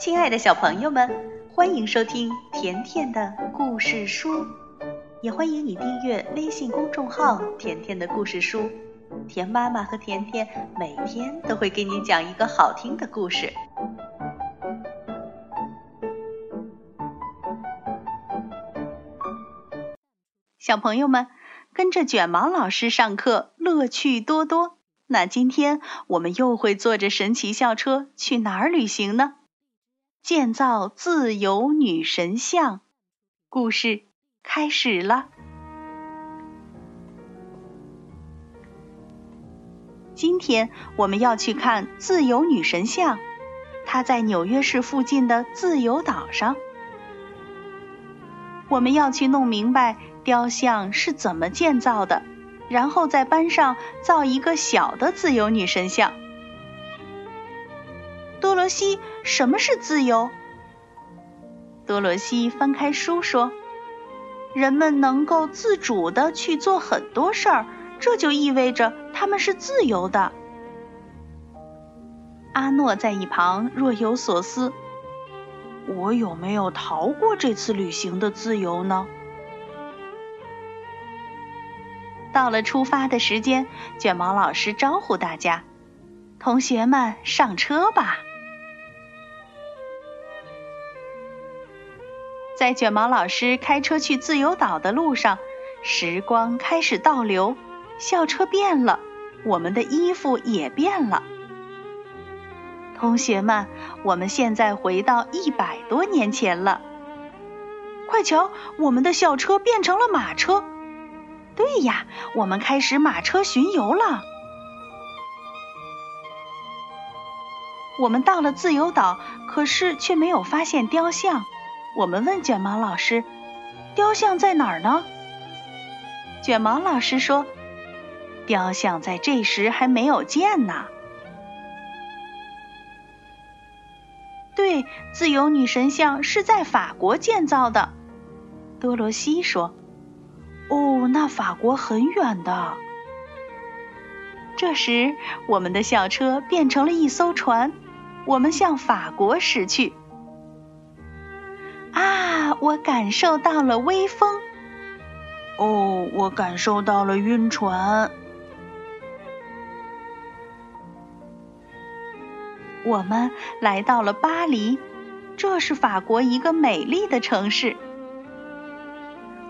亲爱的小朋友们，欢迎收听甜甜的故事书，也欢迎你订阅微信公众号“甜甜的故事书”。甜妈妈和甜甜每天都会给你讲一个好听的故事。小朋友们，跟着卷毛老师上课，乐趣多多。那今天我们又会坐着神奇校车去哪儿旅行呢？建造自由女神像，故事开始了。今天我们要去看自由女神像，它在纽约市附近的自由岛上。我们要去弄明白雕像是怎么建造的，然后在班上造一个小的自由女神像。多罗西，什么是自由？多罗西翻开书说：“人们能够自主的去做很多事儿，这就意味着他们是自由的。”阿诺在一旁若有所思：“我有没有逃过这次旅行的自由呢？”到了出发的时间，卷毛老师招呼大家：“同学们，上车吧！”在卷毛老师开车去自由岛的路上，时光开始倒流，校车变了，我们的衣服也变了。同学们，我们现在回到一百多年前了。快瞧，我们的校车变成了马车。对呀，我们开始马车巡游了。我们到了自由岛，可是却没有发现雕像。我们问卷毛老师：“雕像在哪儿呢？”卷毛老师说：“雕像在这时还没有建呢。”对，自由女神像是在法国建造的。多罗西说：“哦，那法国很远的。”这时，我们的校车变成了一艘船，我们向法国驶去。我感受到了微风。哦，我感受到了晕船。我们来到了巴黎，这是法国一个美丽的城市。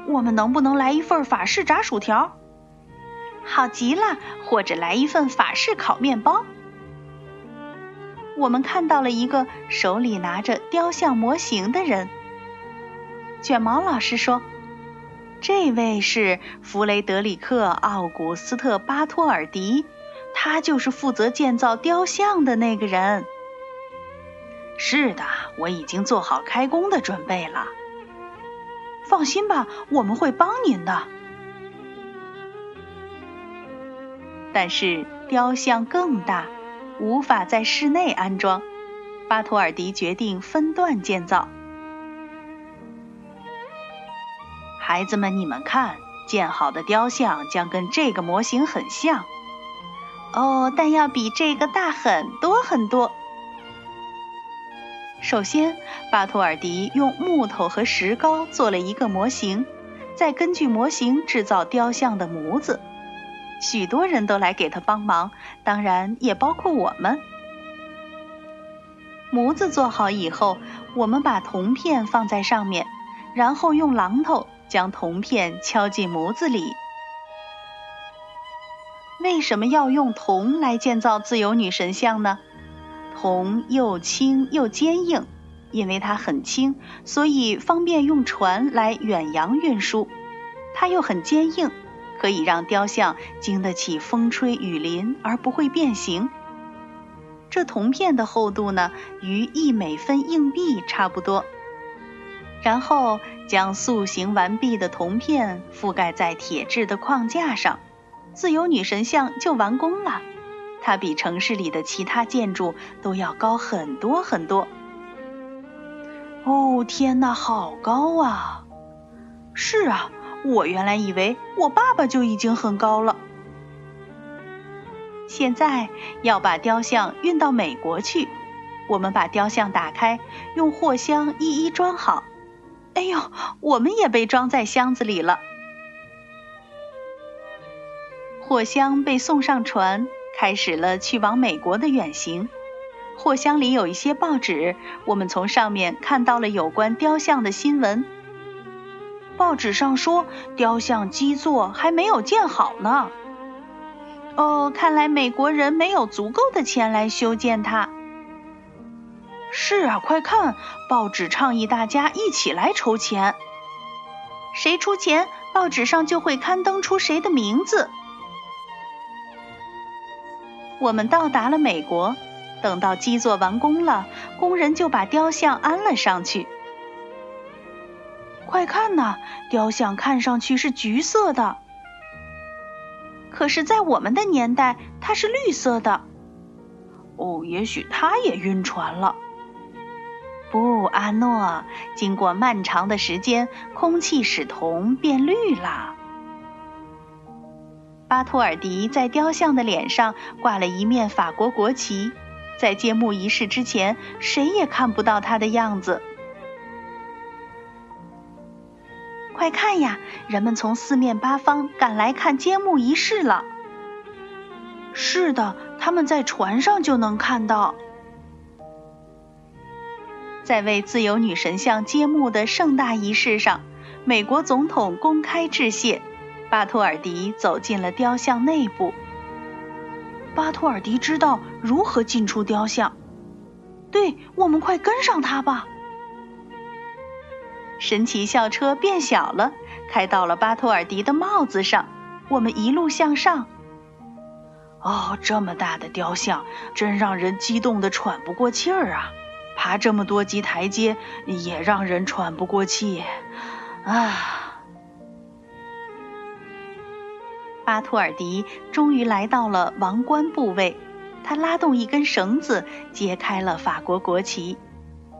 我们能不能来一份法式炸薯条？好极了，或者来一份法式烤面包。我们看到了一个手里拿着雕像模型的人。卷毛老师说：“这位是弗雷德里克·奥古斯特·巴托尔迪，他就是负责建造雕像的那个人。”是的，我已经做好开工的准备了。放心吧，我们会帮您的。但是雕像更大，无法在室内安装，巴托尔迪决定分段建造。孩子们，你们看，建好的雕像将跟这个模型很像。哦，但要比这个大很多很多。首先，巴托尔迪用木头和石膏做了一个模型，再根据模型制造雕像的模子。许多人都来给他帮忙，当然也包括我们。模子做好以后，我们把铜片放在上面，然后用榔头。将铜片敲进模子里。为什么要用铜来建造自由女神像呢？铜又轻又坚硬，因为它很轻，所以方便用船来远洋运输。它又很坚硬，可以让雕像经得起风吹雨淋而不会变形。这铜片的厚度呢，与一美分硬币差不多。然后将塑形完毕的铜片覆盖在铁质的框架上，自由女神像就完工了。它比城市里的其他建筑都要高很多很多。哦，天哪，好高啊！是啊，我原来以为我爸爸就已经很高了。现在要把雕像运到美国去。我们把雕像打开，用货箱一一装好。哎呦，我们也被装在箱子里了。货箱被送上船，开始了去往美国的远行。货箱里有一些报纸，我们从上面看到了有关雕像的新闻。报纸上说，雕像基座还没有建好呢。哦，看来美国人没有足够的钱来修建它。是啊，快看，报纸倡议大家一起来筹钱。谁出钱，报纸上就会刊登出谁的名字。我们到达了美国，等到基座完工了，工人就把雕像安了上去。快看呐，雕像看上去是橘色的，可是，在我们的年代，它是绿色的。哦，也许他也晕船了。不，阿诺，经过漫长的时间，空气使铜变绿了。巴托尔迪在雕像的脸上挂了一面法国国旗，在揭幕仪式之前，谁也看不到他的样子。快看呀，人们从四面八方赶来看揭幕仪式了。是的，他们在船上就能看到。在为自由女神像揭幕的盛大仪式上，美国总统公开致谢。巴托尔迪走进了雕像内部。巴托尔迪知道如何进出雕像。对我们快跟上他吧！神奇校车变小了，开到了巴托尔迪的帽子上。我们一路向上。哦，这么大的雕像，真让人激动的喘不过气儿啊！爬这么多级台阶，也让人喘不过气。啊！巴托尔迪终于来到了王冠部位，他拉动一根绳子，揭开了法国国旗。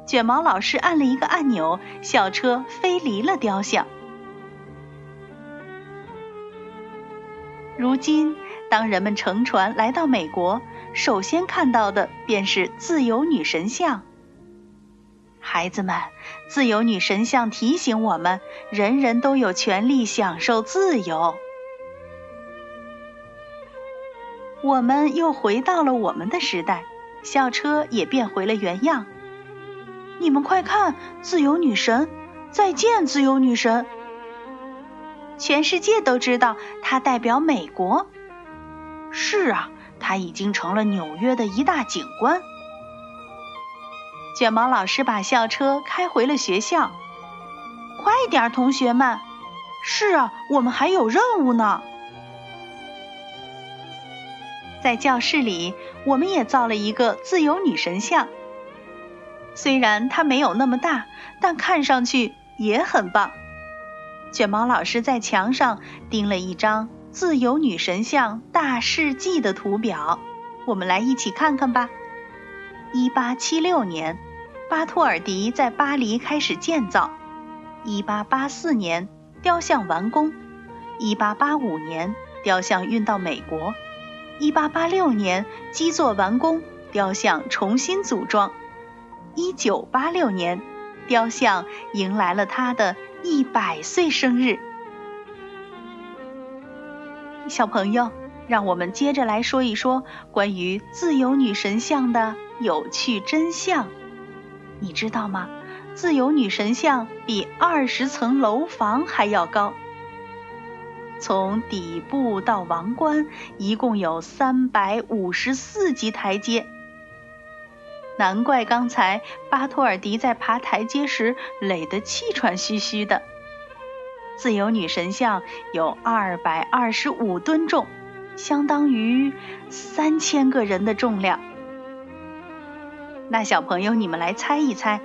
卷毛老师按了一个按钮，校车飞离了雕像。如今，当人们乘船来到美国，首先看到的便是自由女神像。孩子们，自由女神像提醒我们：人人都有权利享受自由。我们又回到了我们的时代，校车也变回了原样。你们快看，自由女神！再见，自由女神！全世界都知道她代表美国。是啊，她已经成了纽约的一大景观。卷毛老师把校车开回了学校。快点，同学们！是啊，我们还有任务呢。在教室里，我们也造了一个自由女神像。虽然它没有那么大，但看上去也很棒。卷毛老师在墙上钉了一张自由女神像大事记的图表，我们来一起看看吧。一八七六年，巴托尔迪在巴黎开始建造；一八八四年，雕像完工；一八八五年，雕像运到美国。一八八六年，基座完工，雕像重新组装。一九八六年，雕像迎来了它的一百岁生日。小朋友，让我们接着来说一说关于自由女神像的有趣真相。你知道吗？自由女神像比二十层楼房还要高。从底部到王冠，一共有三百五十四级台阶。难怪刚才巴托尔迪在爬台阶时累得气喘吁吁的。自由女神像有二百二十五吨重，相当于三千个人的重量。那小朋友，你们来猜一猜，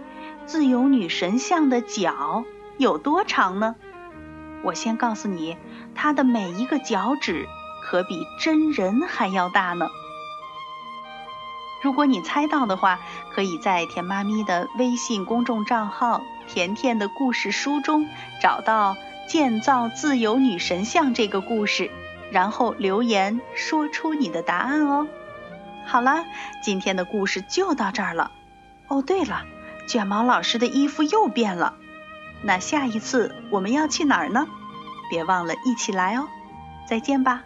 自由女神像的脚有多长呢？我先告诉你。它的每一个脚趾可比真人还要大呢。如果你猜到的话，可以在甜妈咪的微信公众账号“甜甜的故事书”中找到建造自由女神像这个故事，然后留言说出你的答案哦。好啦，今天的故事就到这儿了，哦，对了，卷毛老师的衣服又变了。那下一次我们要去哪儿呢？别忘了一起来哦。再见吧。